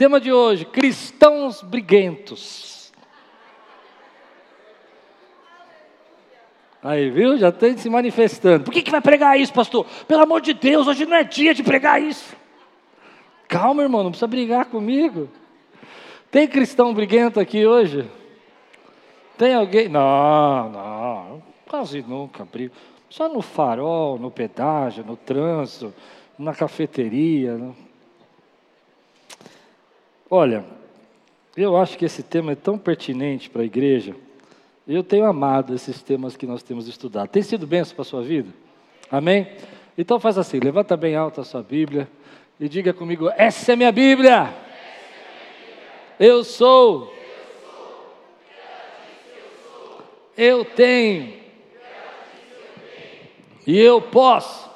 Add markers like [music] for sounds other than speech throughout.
Tema de hoje: cristãos briguentos. Aí, viu? Já tem se manifestando. Por que, que vai pregar isso, pastor? Pelo amor de Deus, hoje não é dia de pregar isso. Calma, irmão, não precisa brigar comigo. Tem cristão briguento aqui hoje? Tem alguém? Não, não, quase nunca brigo. Só no farol, no pedágio, no trânsito, na cafeteria. Né? Olha, eu acho que esse tema é tão pertinente para a igreja. Eu tenho amado esses temas que nós temos estudado. Tem sido benção para a sua vida? Amém? Então faz assim, levanta bem alta a sua Bíblia e diga comigo, essa é minha Bíblia. Eu sou. Eu tenho. E eu posso.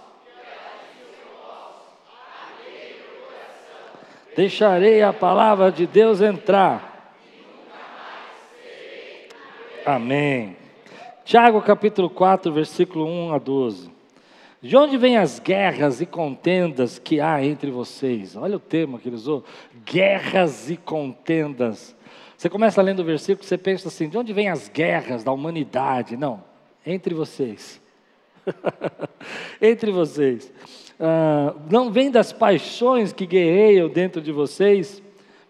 Deixarei a palavra de Deus entrar. Amém. Tiago capítulo 4, versículo 1 a 12. De onde vêm as guerras e contendas que há entre vocês? Olha o tema que ele usou: guerras e contendas. Você começa lendo o versículo, você pensa assim: de onde vêm as guerras da humanidade? Não, entre vocês. [laughs] entre vocês. Ah, não vem das paixões que guerreiam dentro de vocês,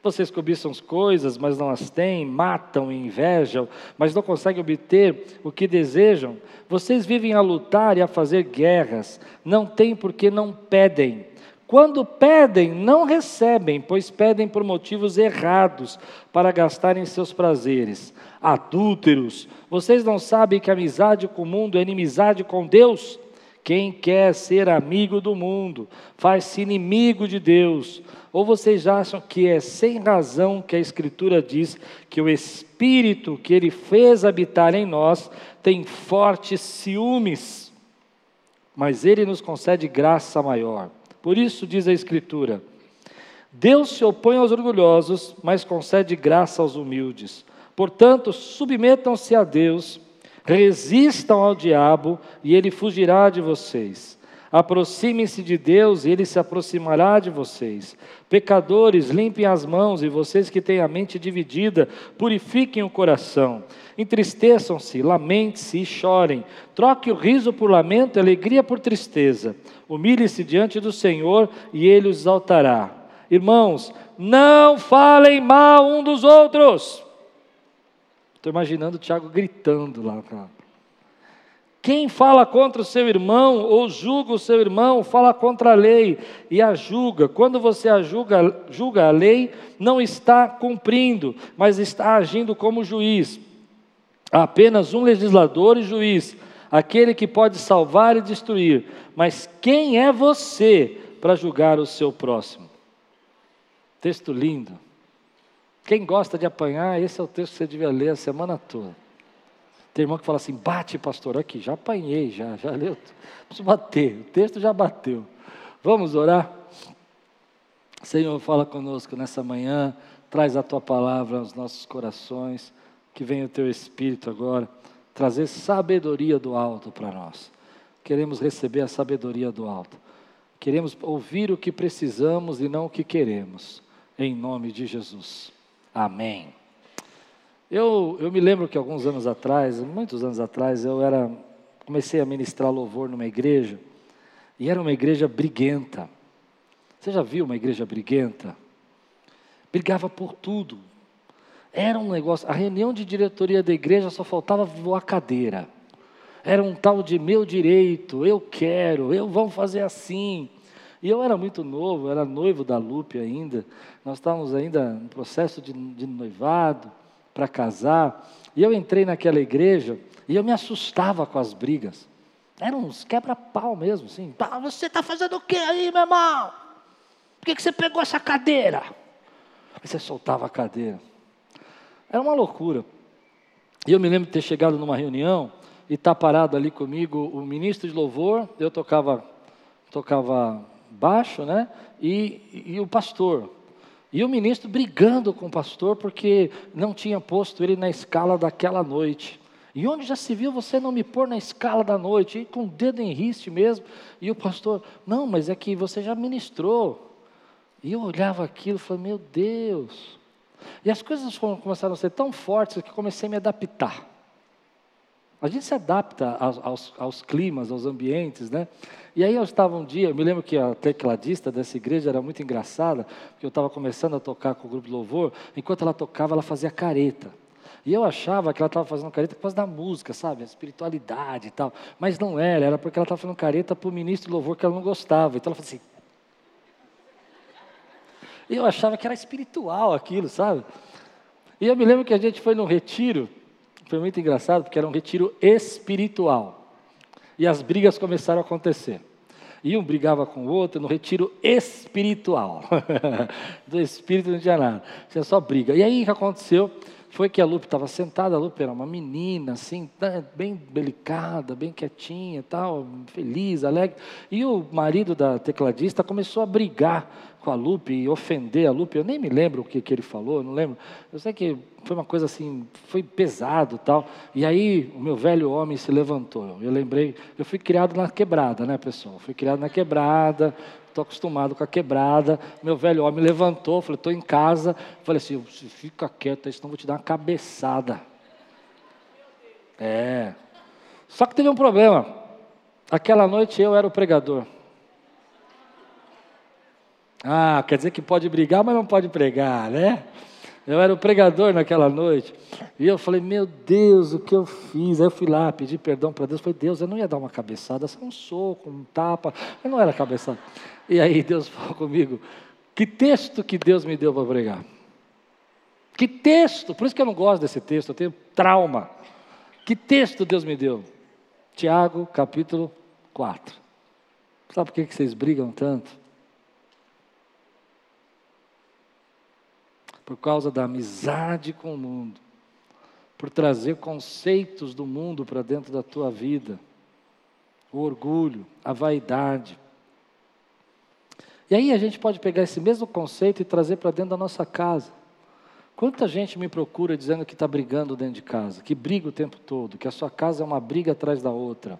vocês cobiçam as coisas, mas não as têm, matam e invejam, mas não conseguem obter o que desejam. Vocês vivem a lutar e a fazer guerras, não têm porque não pedem. Quando pedem, não recebem, pois pedem por motivos errados, para gastarem seus prazeres. Adúlteros, vocês não sabem que amizade com o mundo é inimizade com Deus? Quem quer ser amigo do mundo faz-se inimigo de Deus. Ou vocês acham que é sem razão que a Escritura diz que o Espírito que Ele fez habitar em nós tem fortes ciúmes, mas Ele nos concede graça maior. Por isso diz a Escritura: Deus se opõe aos orgulhosos, mas concede graça aos humildes. Portanto, submetam-se a Deus Resistam ao diabo e ele fugirá de vocês. Aproximem-se de Deus e ele se aproximará de vocês. Pecadores, limpem as mãos e vocês que têm a mente dividida, purifiquem o coração. Entristeçam-se, lamente-se e chorem. Troque o riso por lamento e alegria por tristeza. Humilhe-se diante do Senhor e ele os exaltará. Irmãos, não falem mal um dos outros. Estou imaginando o Tiago gritando lá. Cara. Quem fala contra o seu irmão ou julga o seu irmão, fala contra a lei e a julga. Quando você a julga, julga a lei, não está cumprindo, mas está agindo como juiz. Há apenas um legislador e juiz, aquele que pode salvar e destruir. Mas quem é você para julgar o seu próximo? Texto lindo. Quem gosta de apanhar, esse é o texto que você devia ler a semana toda. Tem irmão que fala assim: bate, pastor, aqui, já apanhei, já, já leu. Preciso bater, o texto já bateu. Vamos orar? Senhor, fala conosco nessa manhã, traz a tua palavra aos nossos corações, que venha o teu Espírito agora, trazer sabedoria do alto para nós. Queremos receber a sabedoria do alto. Queremos ouvir o que precisamos e não o que queremos. Em nome de Jesus. Amém. Eu, eu me lembro que alguns anos atrás, muitos anos atrás, eu era comecei a ministrar louvor numa igreja e era uma igreja briguenta. Você já viu uma igreja briguenta? Brigava por tudo. Era um negócio. A reunião de diretoria da igreja só faltava voar cadeira. Era um tal de meu direito, eu quero, eu vamos fazer assim. E eu era muito novo, era noivo da Lupe ainda. Nós estávamos ainda no processo de, de noivado para casar. E eu entrei naquela igreja e eu me assustava com as brigas. Eram uns quebra-pau mesmo, assim. Ah, você está fazendo o que aí, meu irmão? Por que, que você pegou essa cadeira? Aí você soltava a cadeira. Era uma loucura. E eu me lembro de ter chegado numa reunião e estar tá parado ali comigo o ministro de louvor, eu tocava, tocava baixo, né? E, e o pastor. E o ministro brigando com o pastor porque não tinha posto ele na escala daquela noite. E onde já se viu você não me pôr na escala da noite? E com o dedo em riste mesmo. E o pastor, não, mas é que você já ministrou. E eu olhava aquilo e falei, meu Deus. E as coisas começaram a ser tão fortes que comecei a me adaptar. A gente se adapta aos, aos, aos, climas, aos ambientes, né? E aí eu estava um dia, eu me lembro que a tecladista dessa igreja era muito engraçada, porque eu estava começando a tocar com o grupo de louvor, enquanto ela tocava, ela fazia careta. E eu achava que ela estava fazendo careta por causa da música, sabe? A espiritualidade e tal. Mas não era, era porque ela estava fazendo careta para o ministro de louvor que ela não gostava. Então ela falou assim. E eu achava que era espiritual aquilo, sabe? E eu me lembro que a gente foi num retiro, foi muito engraçado, porque era um retiro espiritual. E as brigas começaram a acontecer. E um brigava com o outro no retiro espiritual. [laughs] Do espírito não tinha nada, tinha só briga. E aí o que aconteceu? foi que a Lupe estava sentada, a Lupe era uma menina, assim, né, bem delicada, bem quietinha, tal, feliz, alegre. E o marido da tecladista começou a brigar com a Lupe e ofender a Lupe. Eu nem me lembro o que, que ele falou, não lembro. Eu sei que foi uma coisa assim, foi pesado tal. E aí o meu velho homem se levantou. Eu lembrei, eu fui criado na quebrada, né, pessoal? Fui criado na quebrada, estou acostumado com a quebrada. Meu velho homem levantou, falei, estou em casa. Falei assim, fica quieto, senão vou te dar uma cabeçada. É. Só que teve um problema. Aquela noite eu era o pregador. Ah, quer dizer que pode brigar, mas não pode pregar, né? Eu era o pregador naquela noite. E eu falei, meu Deus, o que eu fiz? Aí eu fui lá, pedi perdão para Deus. Falei, Deus, eu não ia dar uma cabeçada, só um soco, um tapa. Eu não era cabeçada. E aí Deus [laughs] falou comigo: que texto que Deus me deu para pregar? Que texto? Por isso que eu não gosto desse texto, eu tenho trauma. Que texto Deus me deu? Tiago, capítulo 4. Sabe por que vocês brigam tanto? Por causa da amizade com o mundo, por trazer conceitos do mundo para dentro da tua vida, o orgulho, a vaidade, e aí a gente pode pegar esse mesmo conceito e trazer para dentro da nossa casa. Quanta gente me procura dizendo que está brigando dentro de casa, que briga o tempo todo, que a sua casa é uma briga atrás da outra.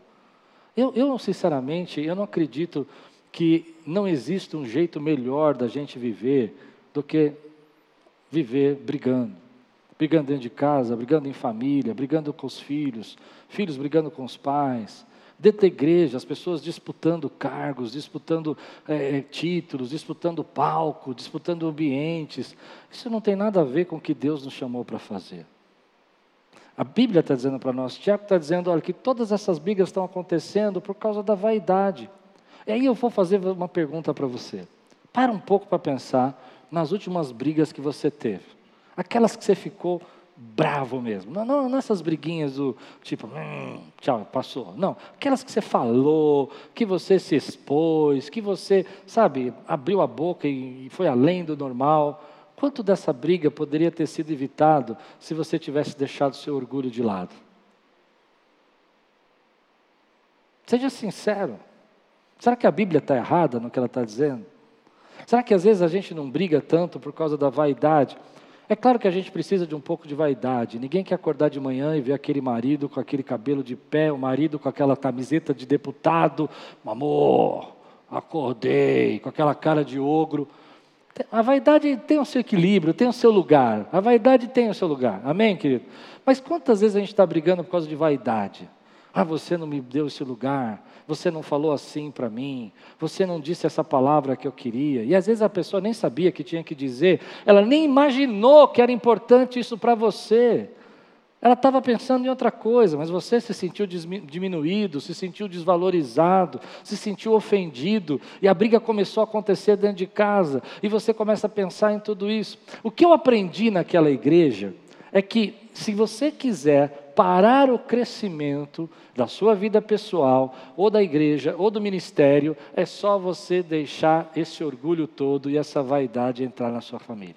Eu, eu sinceramente, eu não acredito que não exista um jeito melhor da gente viver do que viver brigando. Brigando dentro de casa, brigando em família, brigando com os filhos, filhos brigando com os pais, Dentro da igreja, as pessoas disputando cargos, disputando é, títulos, disputando palco, disputando ambientes. Isso não tem nada a ver com o que Deus nos chamou para fazer. A Bíblia está dizendo para nós, Tiago está dizendo, olha, que todas essas brigas estão acontecendo por causa da vaidade. E aí eu vou fazer uma pergunta para você. Para um pouco para pensar nas últimas brigas que você teve. Aquelas que você ficou bravo mesmo. Não, não nessas briguinhas do tipo, hum, tchau, passou. Não, aquelas que você falou, que você se expôs, que você, sabe, abriu a boca e foi além do normal. Quanto dessa briga poderia ter sido evitado se você tivesse deixado seu orgulho de lado? Seja sincero. Será que a Bíblia está errada no que ela está dizendo? Será que às vezes a gente não briga tanto por causa da vaidade? É claro que a gente precisa de um pouco de vaidade. Ninguém quer acordar de manhã e ver aquele marido com aquele cabelo de pé, o marido com aquela camiseta de deputado, amor, acordei, com aquela cara de ogro. A vaidade tem o seu equilíbrio, tem o seu lugar. A vaidade tem o seu lugar. Amém, querido? Mas quantas vezes a gente está brigando por causa de vaidade? Ah, você não me deu esse lugar você não falou assim para mim, você não disse essa palavra que eu queria. E às vezes a pessoa nem sabia que tinha que dizer, ela nem imaginou que era importante isso para você. Ela estava pensando em outra coisa, mas você se sentiu diminuído, se sentiu desvalorizado, se sentiu ofendido, e a briga começou a acontecer dentro de casa, e você começa a pensar em tudo isso. O que eu aprendi naquela igreja é que, se você quiser parar o crescimento da sua vida pessoal, ou da igreja, ou do ministério, é só você deixar esse orgulho todo e essa vaidade entrar na sua família.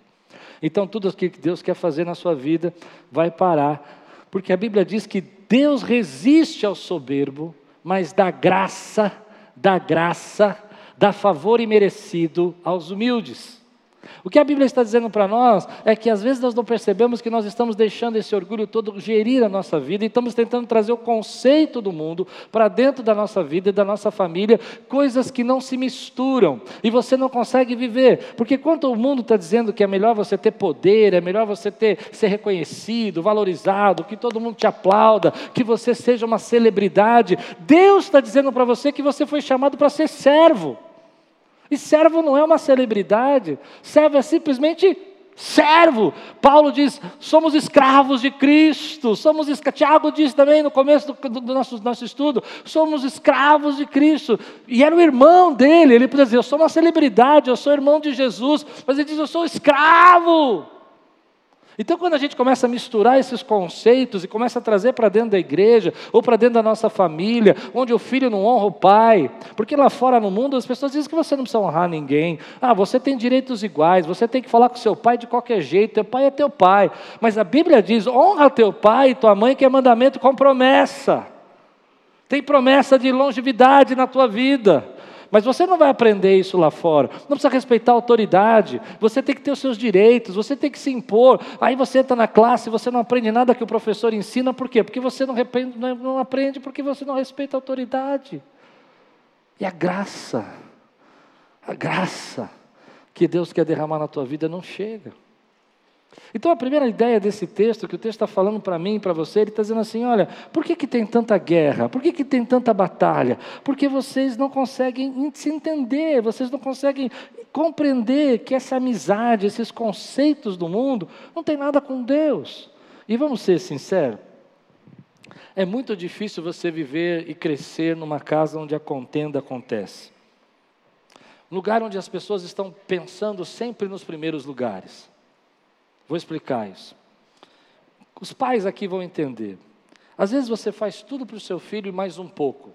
Então, tudo o que Deus quer fazer na sua vida vai parar, porque a Bíblia diz que Deus resiste ao soberbo, mas dá graça, dá graça, dá favor imerecido aos humildes. O que a Bíblia está dizendo para nós é que às vezes nós não percebemos que nós estamos deixando esse orgulho todo gerir a nossa vida e estamos tentando trazer o conceito do mundo para dentro da nossa vida e da nossa família, coisas que não se misturam e você não consegue viver. Porque quando o mundo está dizendo que é melhor você ter poder, é melhor você ter, ser reconhecido, valorizado, que todo mundo te aplauda, que você seja uma celebridade, Deus está dizendo para você que você foi chamado para ser servo. E servo não é uma celebridade, servo é simplesmente servo. Paulo diz: somos escravos de Cristo. Somos Tiago diz também no começo do, do, nosso, nosso estudo: somos escravos de Cristo. E era o irmão dele. Ele podia dizer: eu sou uma celebridade, eu sou irmão de Jesus. Mas ele diz: eu sou escravo. Então, quando a gente começa a misturar esses conceitos e começa a trazer para dentro da igreja ou para dentro da nossa família, onde o filho não honra o pai, porque lá fora no mundo as pessoas dizem que você não precisa honrar ninguém. Ah, você tem direitos iguais, você tem que falar com seu pai de qualquer jeito, teu pai é teu pai. Mas a Bíblia diz: honra teu pai e tua mãe, que é mandamento com promessa. Tem promessa de longevidade na tua vida. Mas você não vai aprender isso lá fora. Não precisa respeitar a autoridade. Você tem que ter os seus direitos, você tem que se impor. Aí você está na classe, você não aprende nada que o professor ensina, por quê? Porque você não, não aprende porque você não respeita a autoridade. E a graça, a graça que Deus quer derramar na tua vida não chega. Então a primeira ideia desse texto, que o texto está falando para mim e para você, ele está dizendo assim: olha, por que, que tem tanta guerra? Por que, que tem tanta batalha? Porque vocês não conseguem se entender, vocês não conseguem compreender que essa amizade, esses conceitos do mundo, não tem nada com Deus. E vamos ser sinceros, é muito difícil você viver e crescer numa casa onde a contenda acontece. Lugar onde as pessoas estão pensando sempre nos primeiros lugares. Vou explicar isso. Os pais aqui vão entender. Às vezes você faz tudo para o seu filho e mais um pouco.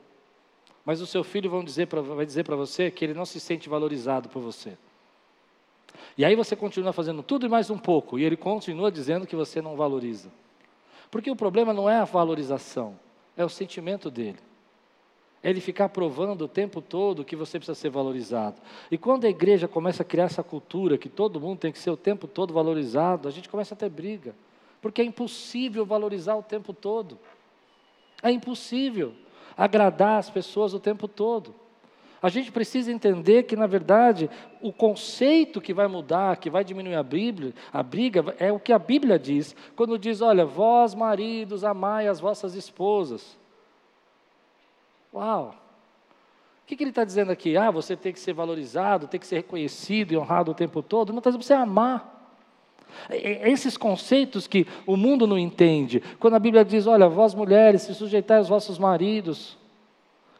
Mas o seu filho vão dizer pra, vai dizer para você que ele não se sente valorizado por você. E aí você continua fazendo tudo e mais um pouco, e ele continua dizendo que você não valoriza. Porque o problema não é a valorização, é o sentimento dele. Ele ficar provando o tempo todo que você precisa ser valorizado. E quando a igreja começa a criar essa cultura que todo mundo tem que ser o tempo todo valorizado, a gente começa a ter briga. Porque é impossível valorizar o tempo todo. É impossível agradar as pessoas o tempo todo. A gente precisa entender que, na verdade, o conceito que vai mudar, que vai diminuir a, Bíblia, a briga, é o que a Bíblia diz, quando diz: olha, vós, maridos, amai as vossas esposas. Uau! O que, que ele está dizendo aqui? Ah, você tem que ser valorizado, tem que ser reconhecido e honrado o tempo todo. Não está dizendo você amar. Esses conceitos que o mundo não entende. Quando a Bíblia diz, olha, vós mulheres, se sujeitai aos vossos maridos.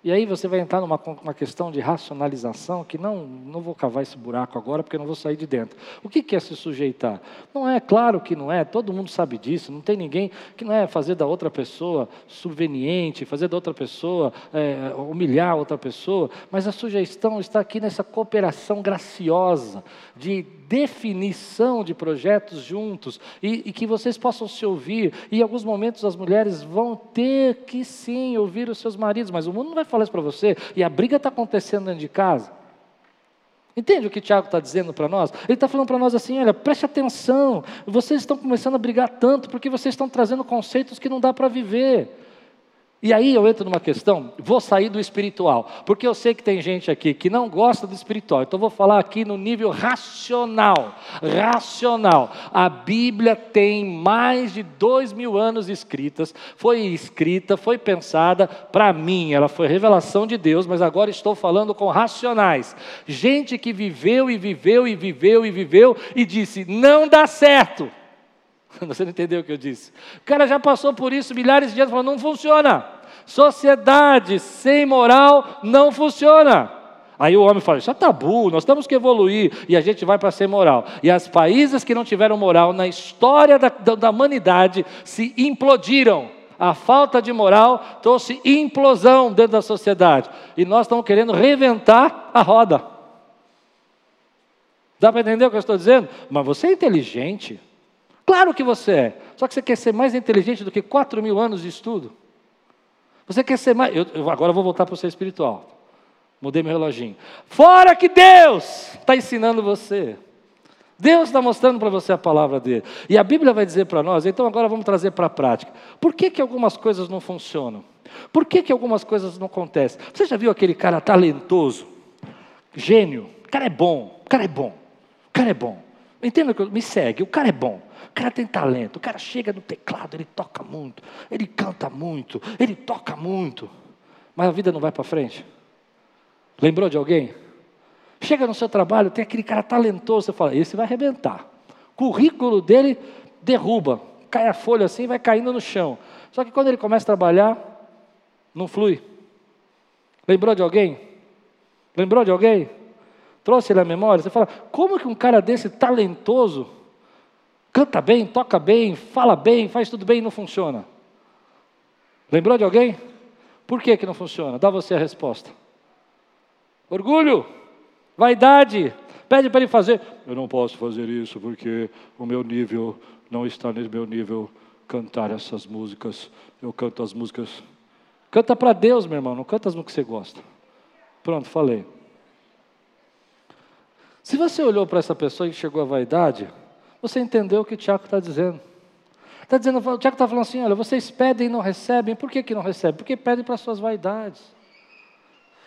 E aí você vai entrar numa uma questão de racionalização que não, não vou cavar esse buraco agora porque não vou sair de dentro. O que é se sujeitar? Não é, claro que não é, todo mundo sabe disso, não tem ninguém que não é fazer da outra pessoa subveniente, fazer da outra pessoa, é, humilhar outra pessoa, mas a sugestão está aqui nessa cooperação graciosa de definição de projetos juntos e, e, que vocês possam se ouvir. E em alguns momentos as mulheres vão ter que sim ouvir os seus maridos, mas o mundo não vai falar isso para você. E a briga está acontecendo dentro de casa. Entende o que Tiago está dizendo para nós? Ele está falando para nós assim: olha, preste atenção, vocês estão começando a brigar tanto porque vocês estão trazendo conceitos que não dá para viver. E aí eu entro numa questão, vou sair do espiritual, porque eu sei que tem gente aqui que não gosta do espiritual, então vou falar aqui no nível racional. Racional. A Bíblia tem mais de dois mil anos escritas, foi escrita, foi pensada para mim, ela foi revelação de Deus, mas agora estou falando com racionais. Gente que viveu e viveu e viveu e viveu e disse: não dá certo. [laughs] Você não entendeu o que eu disse? O cara já passou por isso milhares de anos, falou: não funciona. Sociedade sem moral não funciona. Aí o homem fala: isso é tabu, nós temos que evoluir e a gente vai para ser moral. E os países que não tiveram moral na história da, da humanidade se implodiram. A falta de moral trouxe implosão dentro da sociedade. E nós estamos querendo reventar a roda. Dá para entender o que eu estou dizendo? Mas você é inteligente. Claro que você é. Só que você quer ser mais inteligente do que 4 mil anos de estudo. Você quer ser mais. Eu, eu agora eu vou voltar para o ser espiritual. Mudei meu reloginho. Fora que Deus está ensinando você. Deus está mostrando para você a palavra dele. E a Bíblia vai dizer para nós, então agora vamos trazer para a prática. Por que, que algumas coisas não funcionam? Por que, que algumas coisas não acontecem? Você já viu aquele cara talentoso, gênio? O cara é bom, o cara é bom, o cara é bom. Entenda que me segue, o cara é bom. Cara tem talento, o cara chega no teclado, ele toca muito, ele canta muito, ele toca muito, mas a vida não vai para frente. Lembrou de alguém? Chega no seu trabalho, tem aquele cara talentoso, você fala, esse vai arrebentar. Currículo dele derruba, cai a folha assim, vai caindo no chão. Só que quando ele começa a trabalhar, não flui. Lembrou de alguém? Lembrou de alguém? Trouxe ele à memória? Você fala, como que um cara desse talentoso canta bem, toca bem, fala bem, faz tudo bem e não funciona? Lembrou de alguém? Por que, que não funciona? Dá você a resposta. Orgulho. Vaidade. Pede para ele fazer. Eu não posso fazer isso porque o meu nível não está no meu nível cantar essas músicas. Eu canto as músicas. Canta para Deus, meu irmão, não canta as músicas que você gosta. Pronto, falei. Se você olhou para essa pessoa e chegou à vaidade, você entendeu o que o Tiago está dizendo. Está dizendo, o Tiago está falando assim: olha, vocês pedem e não recebem. Por que, que não recebem? Porque pedem para suas vaidades.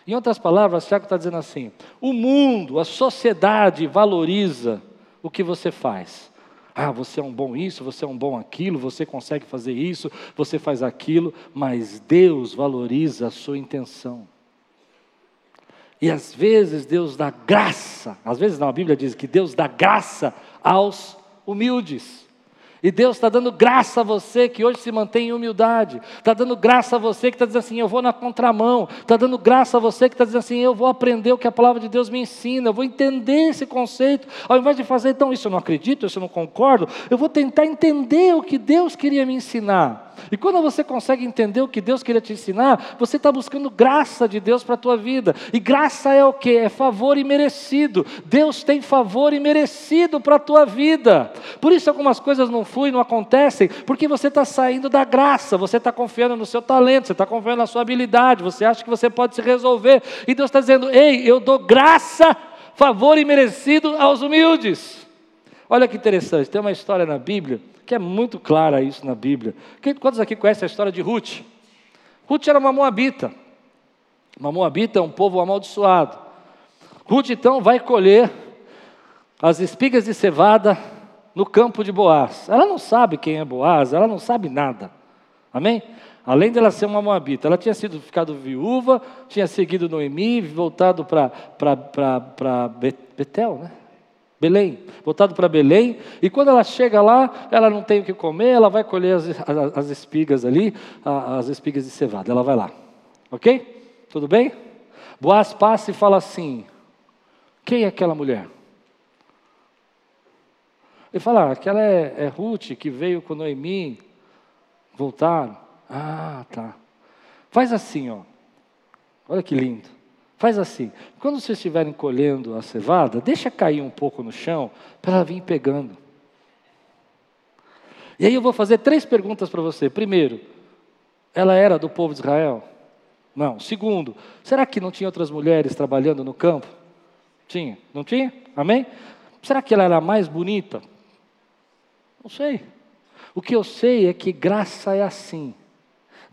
Em outras palavras, Tiago está dizendo assim: o mundo, a sociedade valoriza o que você faz. Ah, você é um bom isso, você é um bom aquilo, você consegue fazer isso, você faz aquilo, mas Deus valoriza a sua intenção. E às vezes Deus dá graça, às vezes não, a Bíblia diz que Deus dá graça aos humildes. E Deus está dando graça a você que hoje se mantém em humildade. Está dando graça a você que está dizendo assim: eu vou na contramão. Está dando graça a você que está dizendo assim: eu vou aprender o que a palavra de Deus me ensina. Eu vou entender esse conceito. Ao invés de fazer, então, isso eu não acredito, isso eu não concordo. Eu vou tentar entender o que Deus queria me ensinar. E quando você consegue entender o que Deus queria te ensinar, você está buscando graça de Deus para a tua vida. E graça é o que? É favor imerecido. Deus tem favor imerecido para a tua vida. Por isso algumas coisas não fluem, não acontecem, porque você está saindo da graça, você está confiando no seu talento, você está confiando na sua habilidade, você acha que você pode se resolver. E Deus está dizendo: ei, eu dou graça, favor imerecido aos humildes. Olha que interessante, tem uma história na Bíblia que é muito clara isso na Bíblia. Quantos aqui conhecem a história de Ruth? Ruth era uma moabita. Uma moabita é um povo amaldiçoado. Ruth então vai colher as espigas de cevada no campo de Boaz. Ela não sabe quem é Boaz, ela não sabe nada. Amém? Além dela ser uma moabita, ela tinha sido ficado viúva, tinha seguido Noemi, voltado para Betel, né? Belém, voltado para Belém, e quando ela chega lá, ela não tem o que comer, ela vai colher as, as, as espigas ali, as espigas de cevada, ela vai lá, ok? Tudo bem? Boaz passa e fala assim: quem é aquela mulher? Ele fala: ah, aquela é, é Ruth que veio com Noemi, voltaram. Ah, tá. Faz assim, ó. Olha que lindo. Faz assim, quando vocês estiverem colhendo a cevada, deixa cair um pouco no chão para ela vir pegando. E aí eu vou fazer três perguntas para você. Primeiro, ela era do povo de Israel? Não. Segundo, será que não tinha outras mulheres trabalhando no campo? Tinha, não tinha? Amém? Será que ela era mais bonita? Não sei. O que eu sei é que graça é assim.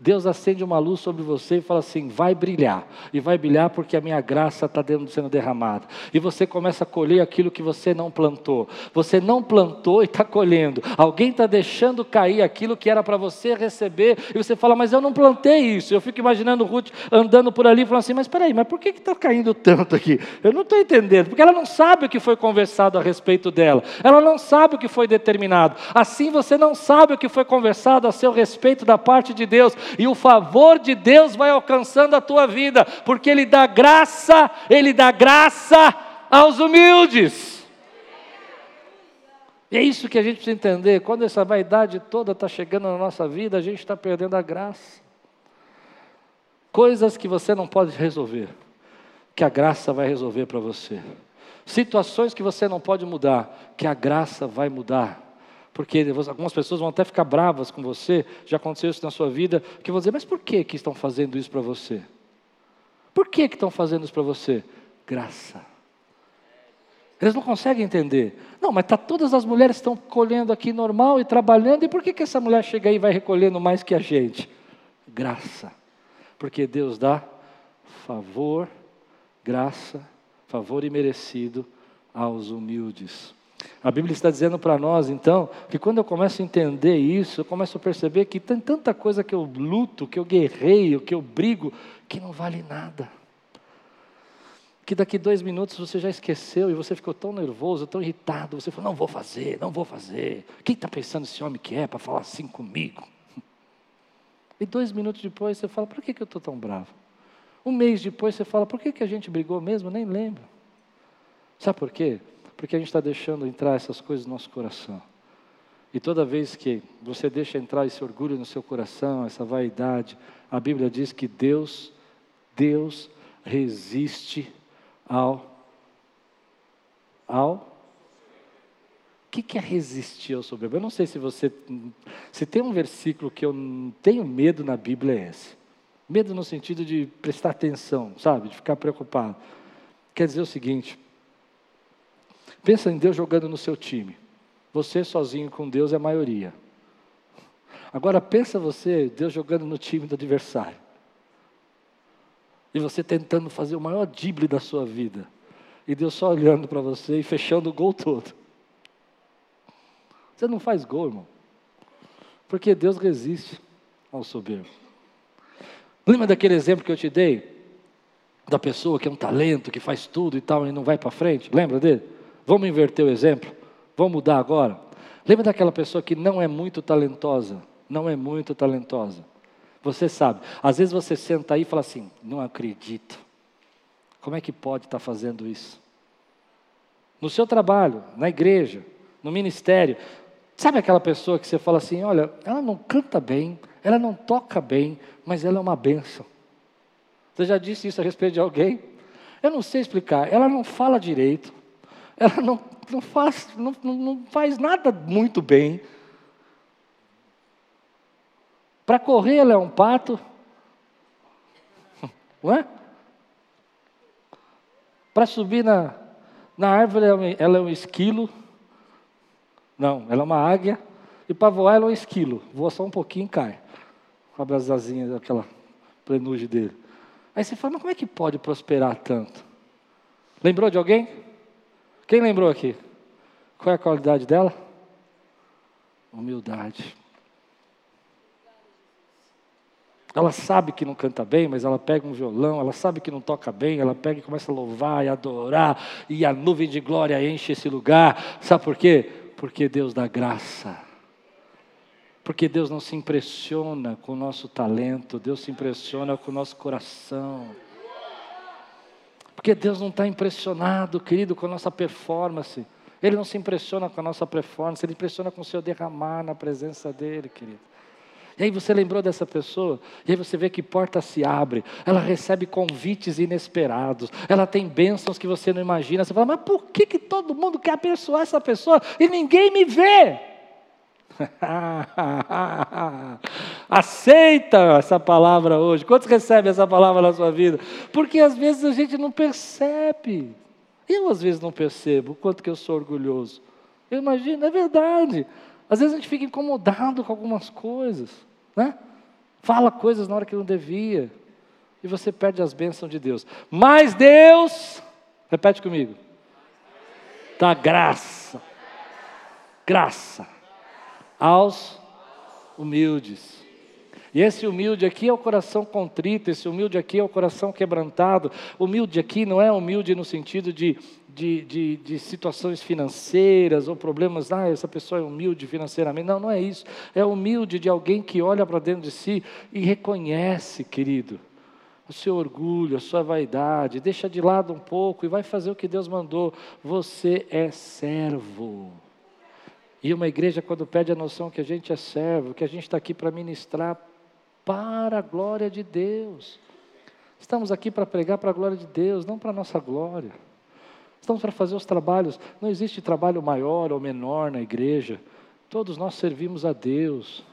Deus acende uma luz sobre você e fala assim: vai brilhar. E vai brilhar porque a minha graça está sendo derramada. E você começa a colher aquilo que você não plantou. Você não plantou e está colhendo. Alguém está deixando cair aquilo que era para você receber. E você fala: mas eu não plantei isso. Eu fico imaginando Ruth andando por ali e falando assim: mas espera aí, mas por que está caindo tanto aqui? Eu não estou entendendo. Porque ela não sabe o que foi conversado a respeito dela. Ela não sabe o que foi determinado. Assim você não sabe o que foi conversado a seu respeito da parte de Deus e o favor de Deus vai alcançando a tua vida, porque Ele dá graça, Ele dá graça aos humildes. E é isso que a gente precisa entender. Quando essa vaidade toda está chegando na nossa vida, a gente está perdendo a graça. Coisas que você não pode resolver, que a graça vai resolver para você. Situações que você não pode mudar, que a graça vai mudar porque algumas pessoas vão até ficar bravas com você, já aconteceu isso na sua vida, que vão dizer, mas por que, que estão fazendo isso para você? Por que, que estão fazendo isso para você? Graça. Eles não conseguem entender. Não, mas tá, todas as mulheres estão colhendo aqui normal e trabalhando, e por que, que essa mulher chega aí e vai recolhendo mais que a gente? Graça. Porque Deus dá favor, graça, favor imerecido aos humildes. A Bíblia está dizendo para nós, então, que quando eu começo a entender isso, eu começo a perceber que tem tanta coisa que eu luto, que eu guerreio, que eu brigo, que não vale nada que daqui dois minutos você já esqueceu e você ficou tão nervoso, tão irritado, você falou, não vou fazer, não vou fazer. Quem está pensando esse homem que é para falar assim comigo? [laughs] E dois minutos depois você fala, por que, que eu estou tão bravo? Um mês depois você fala, por que, que a gente brigou mesmo? Nem lembro. Sabe por quê? Porque a gente está deixando entrar essas coisas no nosso coração. E toda vez que você deixa entrar esse orgulho no seu coração, essa vaidade, a Bíblia diz que Deus, Deus resiste ao. Ao. O que, que é resistir ao soberbo? Eu não sei se você. Se tem um versículo que eu tenho medo na Bíblia, é esse. Medo no sentido de prestar atenção, sabe? De ficar preocupado. Quer dizer o seguinte: pensa em Deus jogando no seu time. Você sozinho com Deus é a maioria. Agora pensa você, Deus jogando no time do adversário. E você tentando fazer o maior drible da sua vida. E Deus só olhando para você e fechando o gol todo. Você não faz gol, irmão. Porque Deus resiste ao soberbo. Lembra daquele exemplo que eu te dei? Da pessoa que é um talento, que faz tudo e tal, e não vai para frente? Lembra dele? Vamos inverter o exemplo? Vamos mudar agora? Lembra daquela pessoa que não é muito talentosa? Não é muito talentosa. Você sabe, às vezes você senta aí e fala assim: não acredito. Como é que pode estar tá fazendo isso? No seu trabalho, na igreja, no ministério. Sabe aquela pessoa que você fala assim: olha, ela não canta bem, ela não toca bem, mas ela é uma benção. Você já disse isso a respeito de alguém? Eu não sei explicar. Ela não fala direito, ela não, não, faz, não, não faz nada muito bem, para correr ela é um pato. Não é? Para subir na, na árvore ela é um esquilo. Não, ela é uma águia. E para voar ela é um esquilo. Voa só um pouquinho e cai. Com as asinhas, aquela plenugem dele. Aí você fala, mas como é que pode prosperar tanto? Lembrou de alguém? Quem lembrou aqui? Qual é a qualidade dela? Humildade. Ela sabe que não canta bem, mas ela pega um violão, ela sabe que não toca bem, ela pega e começa a louvar e adorar, e a nuvem de glória enche esse lugar. Sabe por quê? Porque Deus dá graça. Porque Deus não se impressiona com o nosso talento, Deus se impressiona com o nosso coração. Porque Deus não está impressionado, querido, com a nossa performance. Ele não se impressiona com a nossa performance, Ele impressiona com o seu derramar na presença dEle, querido. E aí você lembrou dessa pessoa, e aí você vê que porta se abre, ela recebe convites inesperados, ela tem bênçãos que você não imagina. Você fala, mas por que, que todo mundo quer abençoar essa pessoa e ninguém me vê? [laughs] Aceita essa palavra hoje. Quantos recebem essa palavra na sua vida? Porque às vezes a gente não percebe. Eu às vezes não percebo o quanto que eu sou orgulhoso. Eu imagino, é verdade. Às vezes a gente fica incomodado com algumas coisas, né? Fala coisas na hora que não devia, e você perde as bênçãos de Deus. Mas Deus, repete comigo, dá graça, graça aos humildes. E esse humilde aqui é o coração contrito, esse humilde aqui é o coração quebrantado. Humilde aqui não é humilde no sentido de de, de, de, situações financeiras ou problemas, ah, essa pessoa é humilde financeiramente. Não, não é isso. É humilde de alguém que olha para dentro de si e reconhece, querido, o seu orgulho, a sua vaidade, deixa de lado um pouco e vai fazer o que Deus mandou. Você é servo. E uma igreja, quando pede a noção que a gente é servo, que a gente está aqui para ministrar para a glória de Deus. Estamos aqui para pregar para a glória de Deus, não para a nossa glória. Estamos para fazer os trabalhos. Não existe trabalho maior ou menor na igreja. Todos nós servimos a Deus.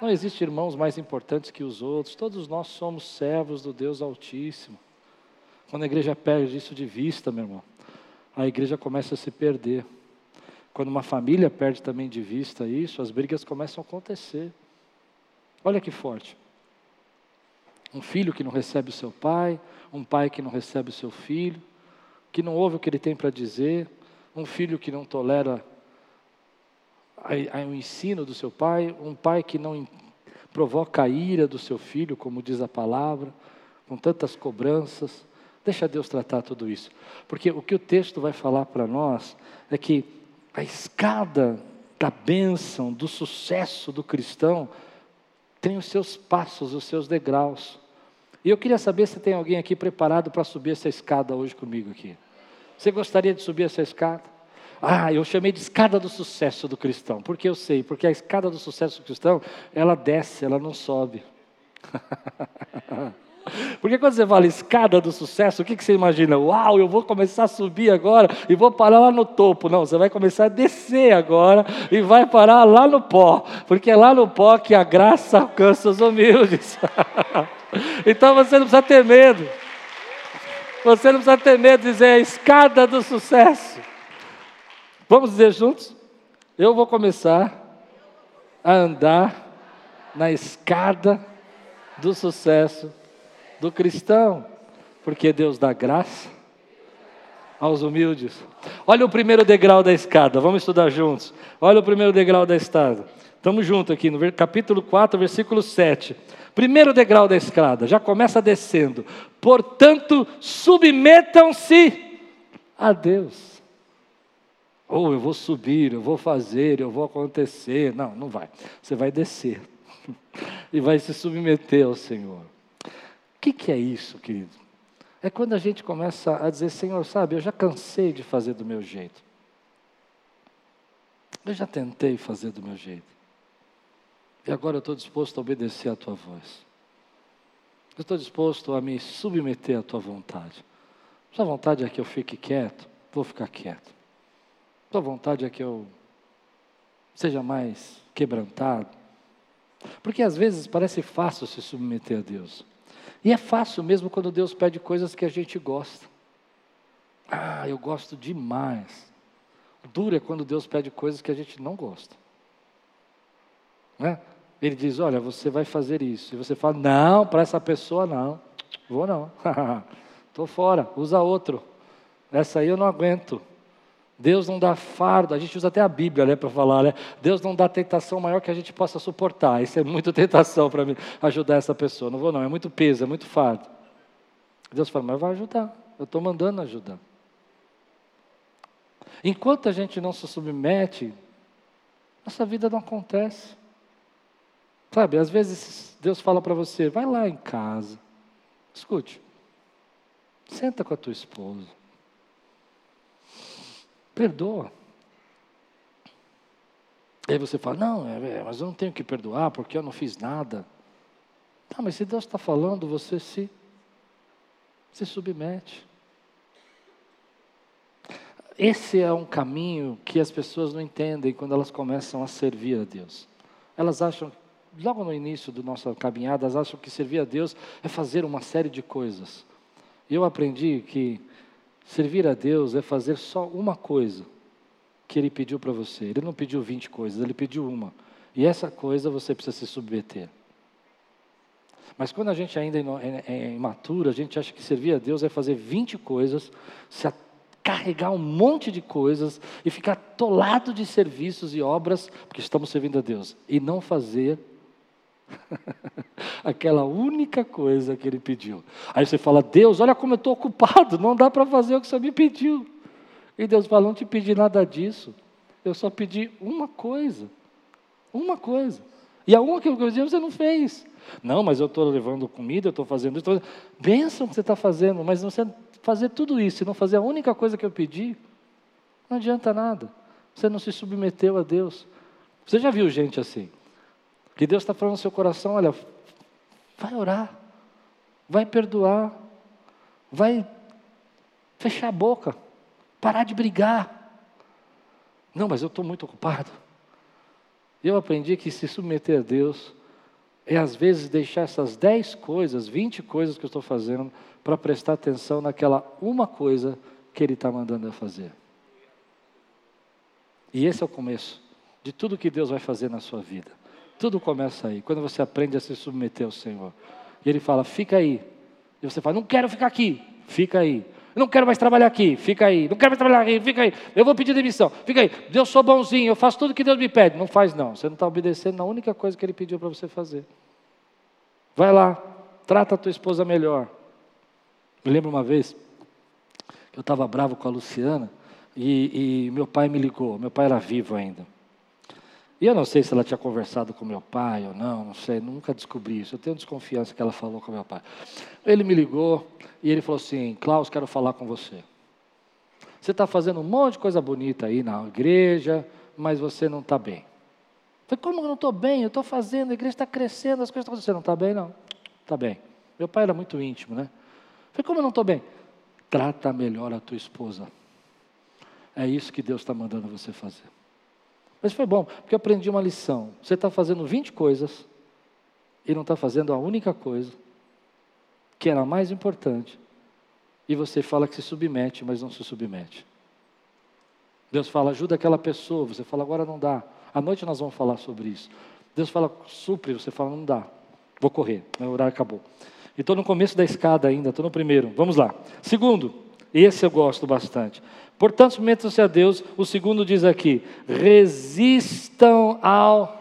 Não existe irmãos mais importantes que os outros. Todos nós somos servos do Deus Altíssimo. Quando a igreja perde isso de vista, meu irmão, a igreja começa a se perder. Quando uma família perde também de vista isso, as brigas começam a acontecer. Olha que forte. Um filho que não recebe o seu pai, um pai que não recebe o seu filho, que não ouve o que ele tem para dizer, um filho que não tolera o ensino do seu pai, um pai que não provoca a ira do seu filho, como diz a palavra, com tantas cobranças. Deixa Deus tratar tudo isso. Porque o que o texto vai falar para nós é que a escada da bênção, do sucesso do cristão, tem os seus passos, os seus degraus. E eu queria saber se tem alguém aqui preparado para subir essa escada hoje comigo aqui. Você gostaria de subir essa escada? Ah, eu chamei de escada do sucesso do cristão. Porque eu sei, porque a escada do sucesso do cristão, ela desce, ela não sobe. [laughs] Porque quando você fala escada do sucesso, o que, que você imagina? Uau, eu vou começar a subir agora e vou parar lá no topo. Não, você vai começar a descer agora e vai parar lá no pó. Porque é lá no pó que a graça alcança os humildes. [laughs] então você não precisa ter medo. Você não precisa ter medo de dizer a escada do sucesso. Vamos dizer juntos? Eu vou começar a andar na escada do sucesso do cristão, porque Deus dá graça aos humildes. Olha o primeiro degrau da escada, vamos estudar juntos. Olha o primeiro degrau da escada. Estamos juntos aqui no capítulo 4, versículo 7. Primeiro degrau da escada, já começa descendo. Portanto, submetam-se a Deus. Ou oh, eu vou subir, eu vou fazer, eu vou acontecer. Não, não vai. Você vai descer [laughs] e vai se submeter ao Senhor. O que, que é isso, querido? É quando a gente começa a dizer: Senhor, sabe, eu já cansei de fazer do meu jeito. Eu já tentei fazer do meu jeito. E agora eu estou disposto a obedecer à tua voz. Eu estou disposto a me submeter à tua vontade. Sua vontade é que eu fique quieto, vou ficar quieto. Tua vontade é que eu seja mais quebrantado. Porque às vezes parece fácil se submeter a Deus. E é fácil mesmo quando Deus pede coisas que a gente gosta. Ah, eu gosto demais. O duro é quando Deus pede coisas que a gente não gosta. Né? Ele diz: Olha, você vai fazer isso. E você fala: Não, para essa pessoa não. Vou não. [laughs] Estou fora, usa outro. Essa aí eu não aguento. Deus não dá fardo, a gente usa até a Bíblia né, para falar, né? Deus não dá tentação maior que a gente possa suportar. Isso é muita [laughs] tentação para mim ajudar essa pessoa. Não vou não, é muito peso, é muito fardo. Deus fala, mas vai ajudar. Eu estou mandando ajudar. Enquanto a gente não se submete, nossa vida não acontece. Sabe, às vezes Deus fala para você, vai lá em casa, escute, senta com a tua esposa, Perdoa. Aí você fala, não, é, é, mas eu não tenho que perdoar porque eu não fiz nada. Tá, mas se Deus está falando, você se, se submete. Esse é um caminho que as pessoas não entendem quando elas começam a servir a Deus. Elas acham, logo no início da nossa caminhada, elas acham que servir a Deus é fazer uma série de coisas. E eu aprendi que Servir a Deus é fazer só uma coisa que Ele pediu para você. Ele não pediu 20 coisas, Ele pediu uma. E essa coisa você precisa se submeter. Mas quando a gente ainda é, é imaturo, a gente acha que servir a Deus é fazer 20 coisas, se carregar um monte de coisas e ficar atolado de serviços e obras, porque estamos servindo a Deus, e não fazer [laughs] Aquela única coisa que ele pediu. Aí você fala, Deus, olha como eu estou ocupado, não dá para fazer o que você me pediu. E Deus fala, não te pedi nada disso. Eu só pedi uma coisa. Uma coisa. E a uma que eu pedi você não fez. Não, mas eu estou levando comida, eu estou fazendo isso. Bênção que você está fazendo, mas você fazer tudo isso e não fazer a única coisa que eu pedi, não adianta nada. Você não se submeteu a Deus. Você já viu gente assim? Que Deus está falando no seu coração: olha, vai orar, vai perdoar, vai fechar a boca, parar de brigar. Não, mas eu estou muito ocupado. Eu aprendi que se submeter a Deus é às vezes deixar essas dez coisas, vinte coisas que eu estou fazendo para prestar atenção naquela uma coisa que Ele está mandando eu fazer. E esse é o começo de tudo que Deus vai fazer na sua vida. Tudo começa aí, quando você aprende a se submeter ao Senhor. E Ele fala: fica aí. E você fala: não quero ficar aqui, fica aí. Não quero mais trabalhar aqui, fica aí. Não quero mais trabalhar aqui, fica aí. Eu vou pedir demissão, fica aí. Deus sou bonzinho, eu faço tudo que Deus me pede. Não faz, não. Você não está obedecendo na única coisa que Ele pediu para você fazer. Vai lá, trata a tua esposa melhor. Me lembro uma vez que eu estava bravo com a Luciana e, e meu pai me ligou. Meu pai era vivo ainda. E eu não sei se ela tinha conversado com meu pai ou não, não sei, nunca descobri isso. Eu tenho desconfiança que ela falou com meu pai. Ele me ligou e ele falou assim: Klaus, quero falar com você. Você está fazendo um monte de coisa bonita aí na igreja, mas você não está bem. Eu falei, como eu não estou bem? Eu estou fazendo, a igreja está crescendo, as coisas estão acontecendo. Você não está bem, não? Está bem. Meu pai era muito íntimo, né? Eu falei, como eu não estou bem? Trata melhor a tua esposa. É isso que Deus está mandando você fazer. Mas foi bom, porque eu aprendi uma lição. Você está fazendo 20 coisas e não está fazendo a única coisa que era a mais importante. E você fala que se submete, mas não se submete. Deus fala, ajuda aquela pessoa. Você fala, agora não dá. À noite nós vamos falar sobre isso. Deus fala, supre. Você fala, não dá. Vou correr. Meu horário acabou. E estou no começo da escada ainda, estou no primeiro. Vamos lá. Segundo, esse eu gosto bastante. Portanto, submetam-se a Deus. O segundo diz aqui: resistam ao.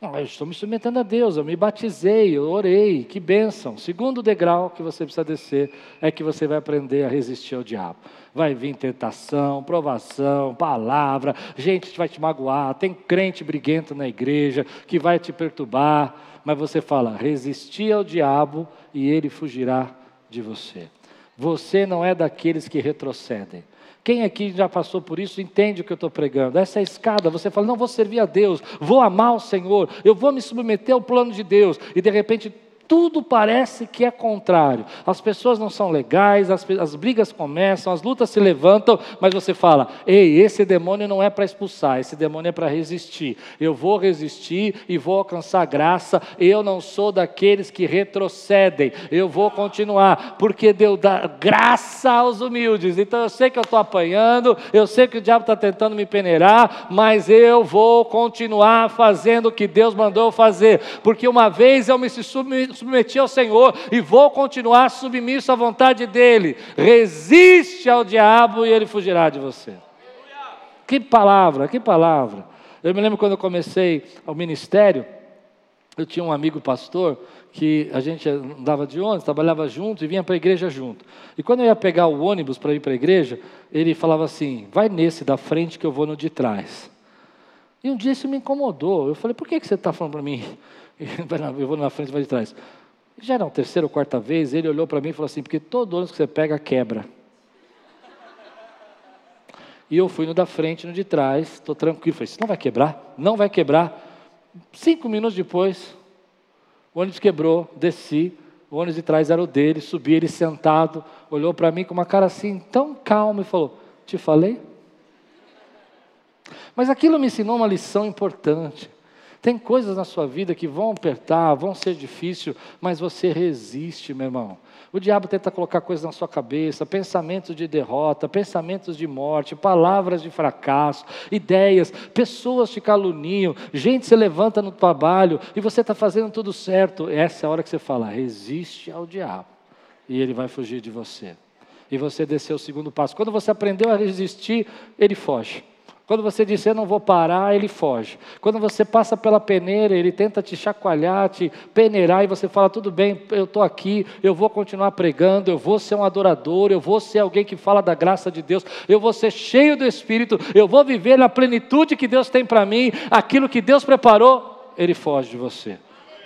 Não, eu estou me submetendo a Deus, eu me batizei, eu orei, que bênção. Segundo degrau que você precisa descer é que você vai aprender a resistir ao diabo. Vai vir tentação, provação, palavra, gente vai te magoar, tem crente briguento na igreja que vai te perturbar, mas você fala: resistir ao diabo e ele fugirá de você. Você não é daqueles que retrocedem. Quem aqui já passou por isso entende o que eu estou pregando. Essa é escada. Você fala, não, vou servir a Deus, vou amar o Senhor, eu vou me submeter ao plano de Deus. E de repente tudo parece que é contrário. As pessoas não são legais, as, as, brigas começam, as lutas se levantam, mas você fala: ei, esse demônio não é para expulsar, esse demônio é para resistir. Eu vou resistir e vou alcançar graça. Eu não sou daqueles que retrocedem, eu vou continuar, porque Deus dá graça aos humildes. Então eu sei que eu estou apanhando, eu sei que o diabo está tentando me peneirar, mas eu vou continuar fazendo o que Deus mandou fazer, porque uma vez eu me submeti submeti ao Senhor e vou continuar submisso à vontade dEle. Resiste ao diabo e ele fugirá de você. Que palavra, que palavra. Eu me lembro quando eu comecei o ministério, eu tinha um amigo pastor que a gente andava de ônibus, trabalhava junto e vinha para a igreja junto. E quando eu ia pegar o ônibus para ir para a igreja, ele falava assim: vai nesse da frente que eu vou no de trás. E um dia isso me incomodou. Eu falei: por que, que você está falando para mim? [laughs] eu vou na frente e vai de trás. Já era a terceira ou quarta vez, ele olhou para mim e falou assim: porque todo ônibus que você pega quebra. E eu fui no da frente, no de trás, estou tranquilo. Falei: não vai quebrar? Não vai quebrar. Cinco minutos depois, o ônibus quebrou, desci. O ônibus de trás era o dele, subi ele sentado, olhou para mim com uma cara assim, tão calma e falou: Te falei? Mas aquilo me ensinou uma lição importante. Tem coisas na sua vida que vão apertar, vão ser difíceis, mas você resiste, meu irmão. O diabo tenta colocar coisas na sua cabeça, pensamentos de derrota, pensamentos de morte, palavras de fracasso, ideias, pessoas te caluniam, gente se levanta no trabalho e você está fazendo tudo certo. Essa é a hora que você fala: resiste ao diabo e ele vai fugir de você. E você desceu o segundo passo. Quando você aprendeu a resistir, ele foge. Quando você diz eu não vou parar, ele foge. Quando você passa pela peneira, ele tenta te chacoalhar, te peneirar e você fala: tudo bem, eu estou aqui, eu vou continuar pregando, eu vou ser um adorador, eu vou ser alguém que fala da graça de Deus, eu vou ser cheio do Espírito, eu vou viver na plenitude que Deus tem para mim, aquilo que Deus preparou, ele foge de você.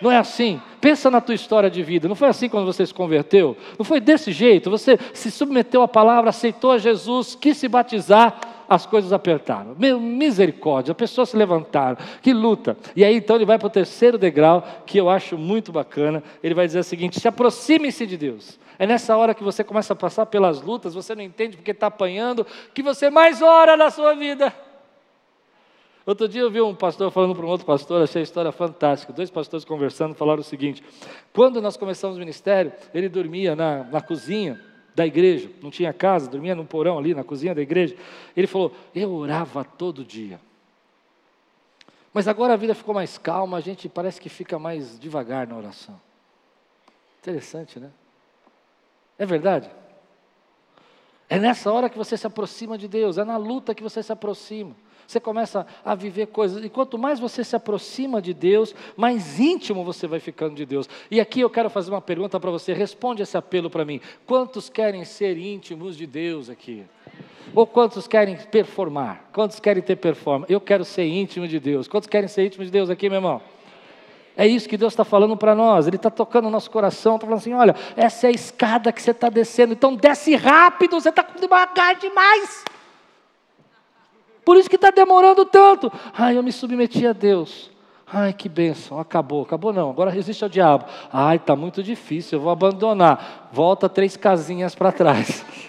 Não é assim? Pensa na tua história de vida. Não foi assim quando você se converteu? Não foi desse jeito? Você se submeteu à palavra, aceitou a Jesus, quis se batizar as coisas apertaram. Meu, misericórdia, as pessoas se levantaram, que luta. E aí então ele vai para o terceiro degrau, que eu acho muito bacana. Ele vai dizer o seguinte: se aproxime-se de Deus. É nessa hora que você começa a passar pelas lutas, você não entende porque está apanhando, que você mais ora na sua vida. Outro dia eu vi um pastor falando para um outro pastor, achei a história fantástica. Dois pastores conversando falaram o seguinte: quando nós começamos o ministério, ele dormia na, na cozinha da igreja, não tinha casa, dormia num porão ali na cozinha da igreja. Ele falou: Eu orava todo dia. Mas agora a vida ficou mais calma, a gente parece que fica mais devagar na oração. Interessante, né? É verdade? É nessa hora que você se aproxima de Deus, é na luta que você se aproxima. Você começa a viver coisas, e quanto mais você se aproxima de Deus, mais íntimo você vai ficando de Deus. E aqui eu quero fazer uma pergunta para você, responde esse apelo para mim. Quantos querem ser íntimos de Deus aqui? Ou quantos querem performar? Quantos querem ter performance? Eu quero ser íntimo de Deus. Quantos querem ser íntimo de Deus aqui, meu irmão? É isso que Deus está falando para nós. Ele está tocando o nosso coração, está falando assim: olha, essa é a escada que você está descendo, então desce rápido, você está devagar demais. Por isso que está demorando tanto. Ai, eu me submeti a Deus. Ai, que bênção, acabou, acabou não, agora resiste ao diabo. Ai, está muito difícil, eu vou abandonar. Volta três casinhas para trás. [laughs]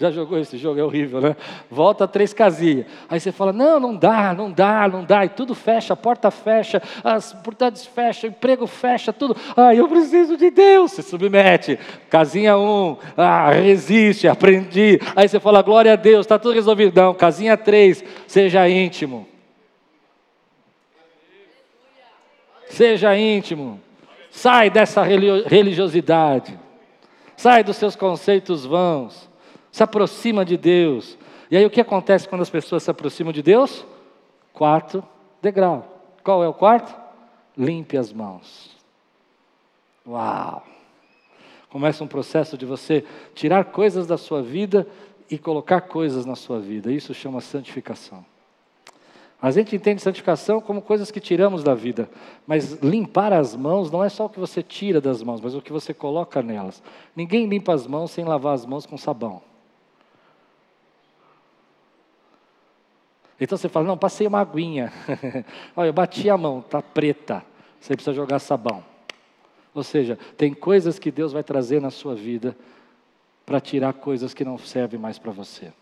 Já jogou esse jogo? É horrível, né? Volta três casinhas. Aí você fala: não, não dá, não dá, não dá. E tudo fecha, a porta fecha, as portas fecham, o emprego fecha, tudo. Ah, eu preciso de Deus. Se submete. Casinha um, ah, resiste, aprendi. Aí você fala: glória a Deus, está tudo resolvido. Não, casinha três, seja íntimo. Seja íntimo. Sai dessa religiosidade. Sai dos seus conceitos vãos se aproxima de Deus. E aí o que acontece quando as pessoas se aproximam de Deus? Quarto degrau. Qual é o quarto? Limpe as mãos. Uau! Começa um processo de você tirar coisas da sua vida e colocar coisas na sua vida. Isso chama santificação. A gente entende santificação como coisas que tiramos da vida, mas limpar as mãos não é só o que você tira das mãos, mas o que você coloca nelas. Ninguém limpa as mãos sem lavar as mãos com sabão. Então você fala, não, passei uma aguinha. [laughs] Olha, eu bati a mão, está preta. Você precisa jogar sabão. Ou seja, tem coisas que Deus vai trazer na sua vida para tirar coisas que não servem mais para você.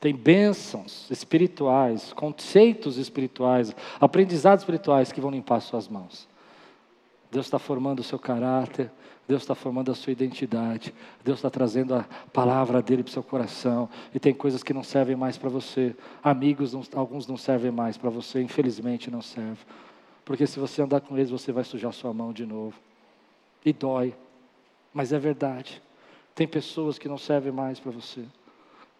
Tem bênçãos espirituais, conceitos espirituais, aprendizados espirituais que vão limpar suas mãos. Deus está formando o seu caráter, Deus está formando a sua identidade, Deus está trazendo a palavra dele para o seu coração, e tem coisas que não servem mais para você, amigos, não, alguns não servem mais para você, infelizmente não servem, porque se você andar com eles, você vai sujar sua mão de novo, e dói, mas é verdade, tem pessoas que não servem mais para você,